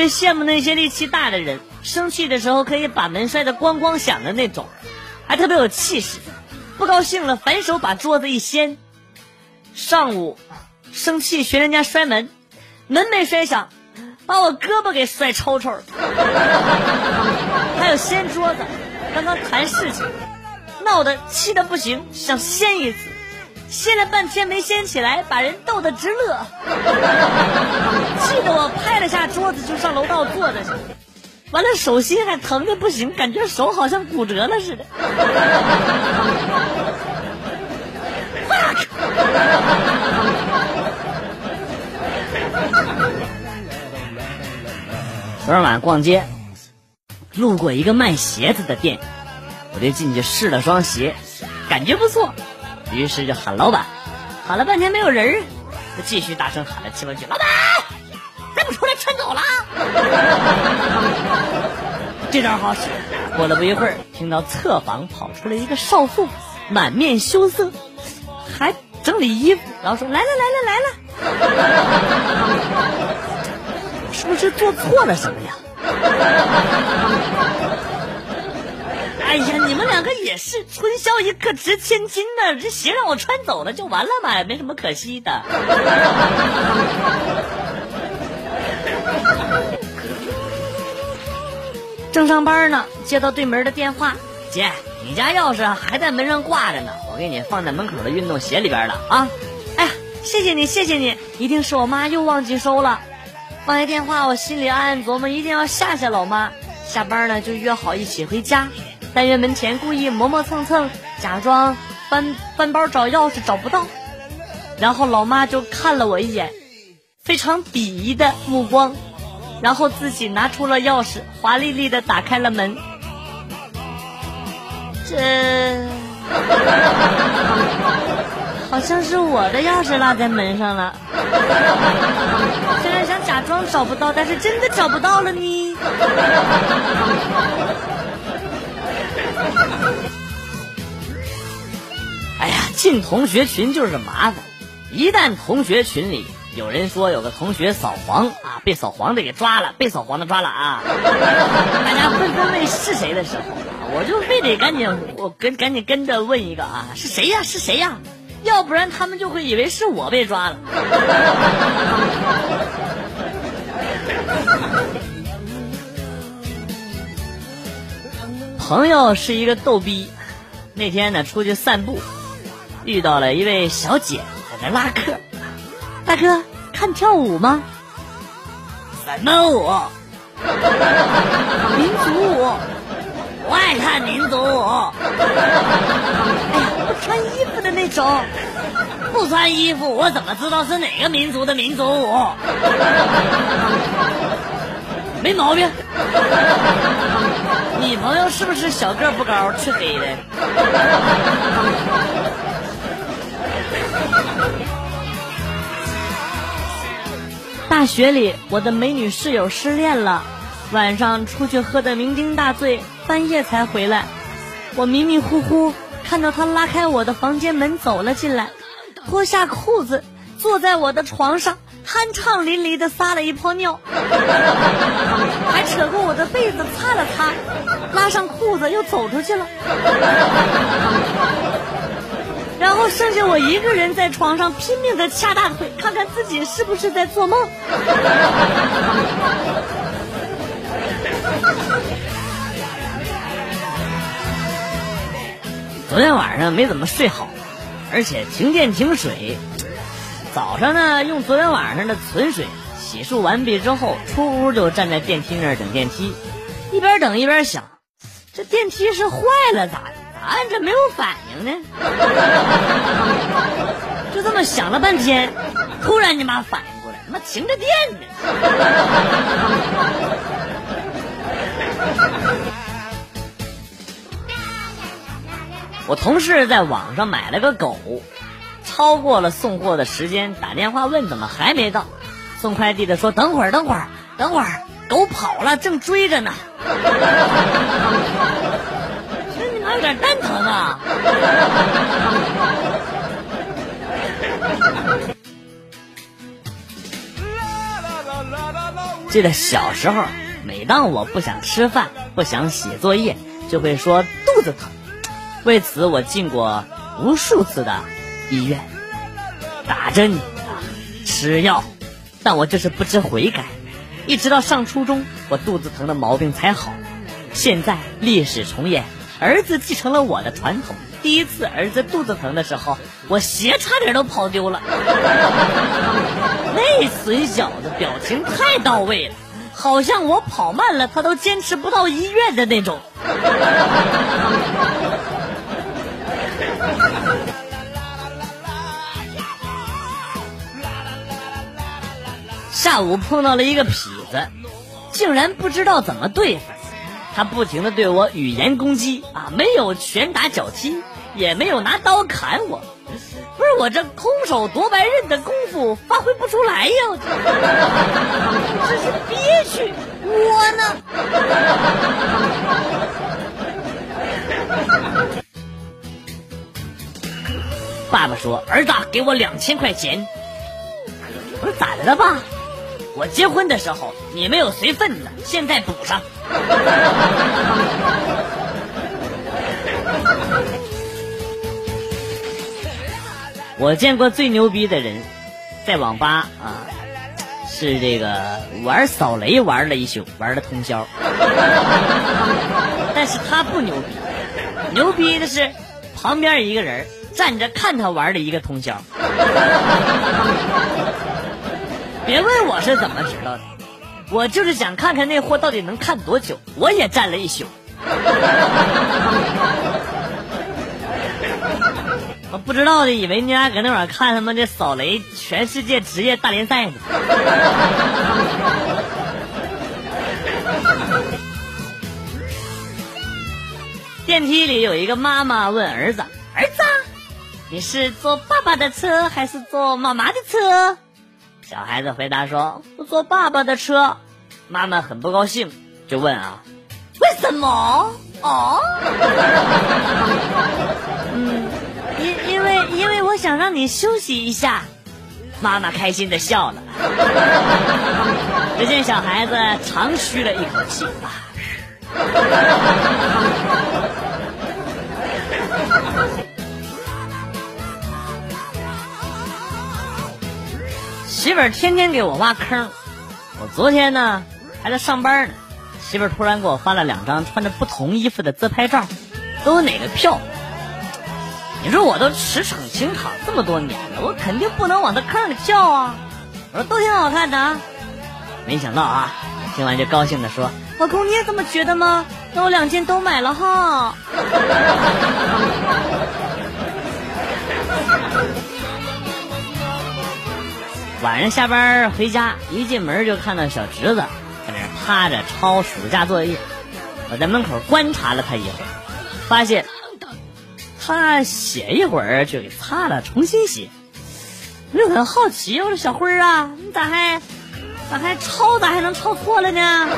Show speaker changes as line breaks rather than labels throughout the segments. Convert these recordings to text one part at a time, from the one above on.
特别羡慕那些力气大的人，生气的时候可以把门摔得咣咣响的那种，还特别有气势。不高兴了，反手把桌子一掀。上午生气学人家摔门，门没摔响，把我胳膊给摔抽抽了。还有掀桌子，刚刚谈事情，闹得气得不行，想掀一次，掀了半天没掀起来，把人逗得直乐，气得我拍了下桌子就上楼道坐着去，完了手心还疼的不行，感觉手好像骨折了似的。昨天晚上逛街，路过一个卖鞋子的店，我就进去试了双鞋，感觉不错，于是就喊老板，喊了半天没有人就继续大声喊了七八句：“老板，再不出来全走了！” 这招好使。过了不一会儿，听到侧房跑出来一个少妇，满面羞涩，还整理衣服，然后说：“来了来了来了。” 是不是做错了什么呀？哎呀，你们两个也是，春宵一刻值千金呢。这鞋让我穿走了就完了嘛，也没什么可惜的。正上班呢，接到对门的电话，姐，你家钥匙还在门上挂着呢，我给你放在门口的运动鞋里边了啊。哎呀，谢谢你，谢谢你，一定是我妈又忘记收了。放下电话，我心里暗暗琢磨，一定要吓吓老妈。下班呢，就约好一起回家。单元门前故意磨磨蹭蹭，假装翻翻包找钥匙找不到。然后老妈就看了我一眼，非常鄙夷的目光，然后自己拿出了钥匙，华丽丽的打开了门。这好像是我的钥匙落在门上了。虽然想假装找不到，但是真的找不到了呢。进同学群就是麻烦。一旦同学群里有人说有个同学扫黄啊，被扫黄的给抓了，被扫黄的抓了啊，大家纷纷问是谁的时候，我就非得赶紧我跟赶紧跟着问一个啊，是谁呀？是谁呀？要不然他们就会以为是我被抓了。朋友是一个逗逼，那天呢出去散步，遇到了一位小姐在那拉客。大哥，看跳舞吗？什么舞？民族舞。我爱看民族舞。哎呀，不穿衣服的那种。不穿衣服，我怎么知道是哪个民族的民族舞？没毛病。女朋友是不是小个不高，黢黑的？大学里，我的美女室友失恋了，晚上出去喝的酩酊大醉，半夜才回来。我迷迷糊糊看到她拉开我的房间门走了进来，脱下裤子坐在我的床上，酣畅淋漓的撒了一泡尿，还扯过我的被子擦了擦，拉上裤子又走出去了。然后剩下我一个人在床上拼命的掐大腿，看看自己是不是在做梦。昨天晚上没怎么睡好，而且停电停水。早上呢，用昨天晚上的存水洗漱完毕之后，出屋就站在电梯那儿等电梯，一边等一边想，这电梯是坏了咋的？按着没有反应呢，就这么想了半天，突然你妈反应过来，他妈停着电呢。我同事在网上买了个狗，超过了送货的时间，打电话问怎么还没到，送快递的说等会儿等会儿等会儿，狗跑了，正追着呢。有点蛋疼啊！记得小时候，每当我不想吃饭、不想写作业，就会说肚子疼。为此，我进过无数次的医院，打针、吃药，但我就是不知悔改。一直到上初中，我肚子疼的毛病才好。现在历史重演，儿子继承了我的传统。第一次儿子肚子疼的时候，我鞋差点都跑丢了。那损小子表情太到位了，好像我跑慢了，他都坚持不到医院的那种。下午碰到了一个痞子，竟然不知道怎么对付。他不停的对我语言攻击啊，没有拳打脚踢，也没有拿刀砍我，不是我这空手夺白刃的功夫发挥不出来呀，这是憋屈。我呢，爸爸说：“儿子，给我两千块钱。”我说：“咋的了，爸？我结婚的时候你没有随份子，现在补上。”我见过最牛逼的人，在网吧啊，是这个玩扫雷玩了一宿，玩了通宵。但是他不牛逼，牛逼的是旁边一个人站着看他玩了一个通宵。别问我是怎么知道的。我就是想看看那货到底能看多久，我也站了一宿。我不知道的以为你俩搁那块看他妈的扫雷全世界职业大联赛呢。电梯里有一个妈妈问儿子：“儿子，你是坐爸爸的车还是坐妈妈的车？”小孩子回答说：“我坐爸爸的车。”妈妈很不高兴，就问啊：“为什么？”哦，嗯，因因为因为我想让你休息一下。妈妈开心的笑了。只见小孩子长吁了一口气，媳妇儿天天给我挖坑，我昨天呢还在上班呢，媳妇儿突然给我发了两张穿着不同衣服的自拍照，都有哪个票？你说我都驰骋情场这么多年了，我肯定不能往他坑里跳啊！我说都挺好看的，啊，没想到啊，听完就高兴的说：“老公你也这么觉得吗？那我两件都买了哈。”晚上下班回家，一进门就看到小侄子在那趴着抄暑假作业。我在门口观察了他一会儿，发现他写一会儿就给擦了，重新写。我就很好奇，我说小辉儿啊，你咋还咋还抄咋还能抄错了呢？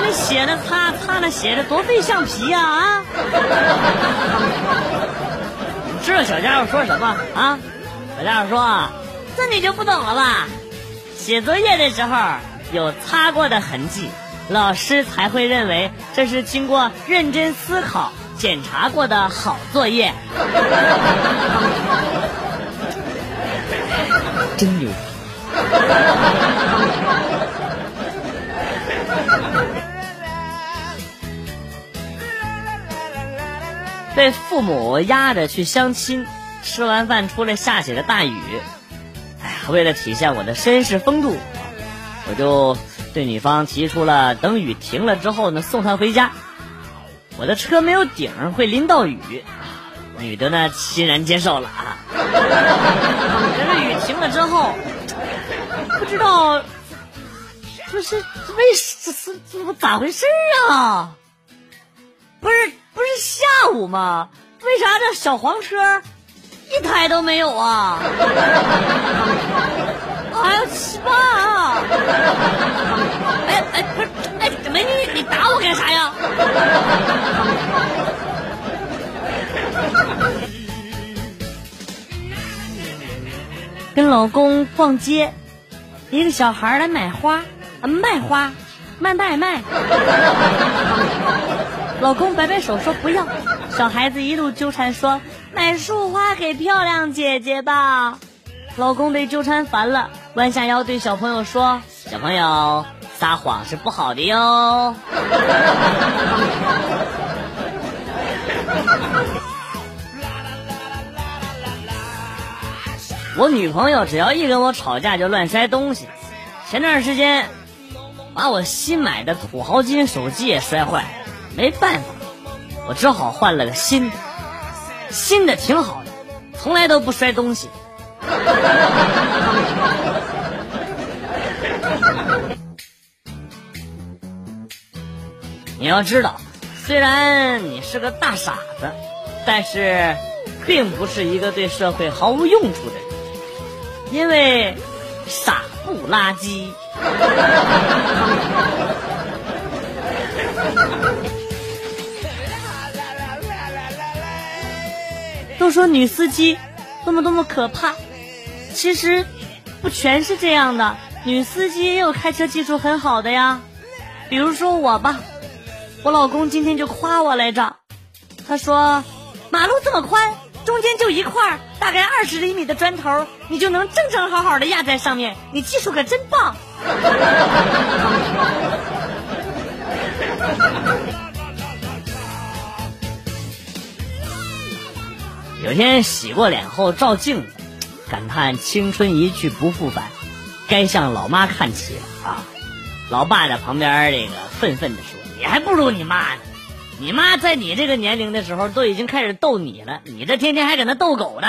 那写的擦擦的写的多费橡皮呀啊！你知道小家伙说什么啊？小家伙说。这你就不懂了吧？写作业的时候有擦过的痕迹，老师才会认为这是经过认真思考、检查过的好作业。真牛！被父母压着去相亲，吃完饭出来下起了大雨。为了体现我的绅士风度，我就对女方提出了等雨停了之后呢送她回家。我的车没有顶，会淋到雨。女的呢欣然接受了啊。可是雨停了之后，不知道这是为这是这咋回事啊？不是不是下午吗？为啥这小黄车？一台都没有啊！还有七八啊！哎哎，不是哎，美女，你打我干啥呀？跟老公逛街，一个小孩来买花，卖花，卖卖卖。老公摆摆手说不要，小孩子一路纠缠说买束花给漂亮姐姐吧。老公被纠缠烦了，弯下腰对小朋友说：“小朋友，撒谎是不好的哟。”我女朋友只要一跟我吵架就乱摔东西，前段时间把我新买的土豪金手机也摔坏了，没办法，我只好换了个新的，新的挺好的，从来都不摔东西。你要知道，虽然你是个大傻子，但是并不是一个对社会毫无用处的人。因为傻不拉几。都说女司机多么多么可怕，其实不全是这样的，女司机也有开车技术很好的呀。比如说我吧，我老公今天就夸我来着，他说马路这么宽。中间就一块大概二十厘米的砖头，你就能正正好好的压在上面。你技术可真棒！有天洗过脸后照镜子，感叹青春一去不复返，该向老妈看齐了啊！老爸在旁边这个愤愤地说：“你还不如你妈呢。”你妈在你这个年龄的时候都已经开始逗你了，你这天天还搁那逗狗呢。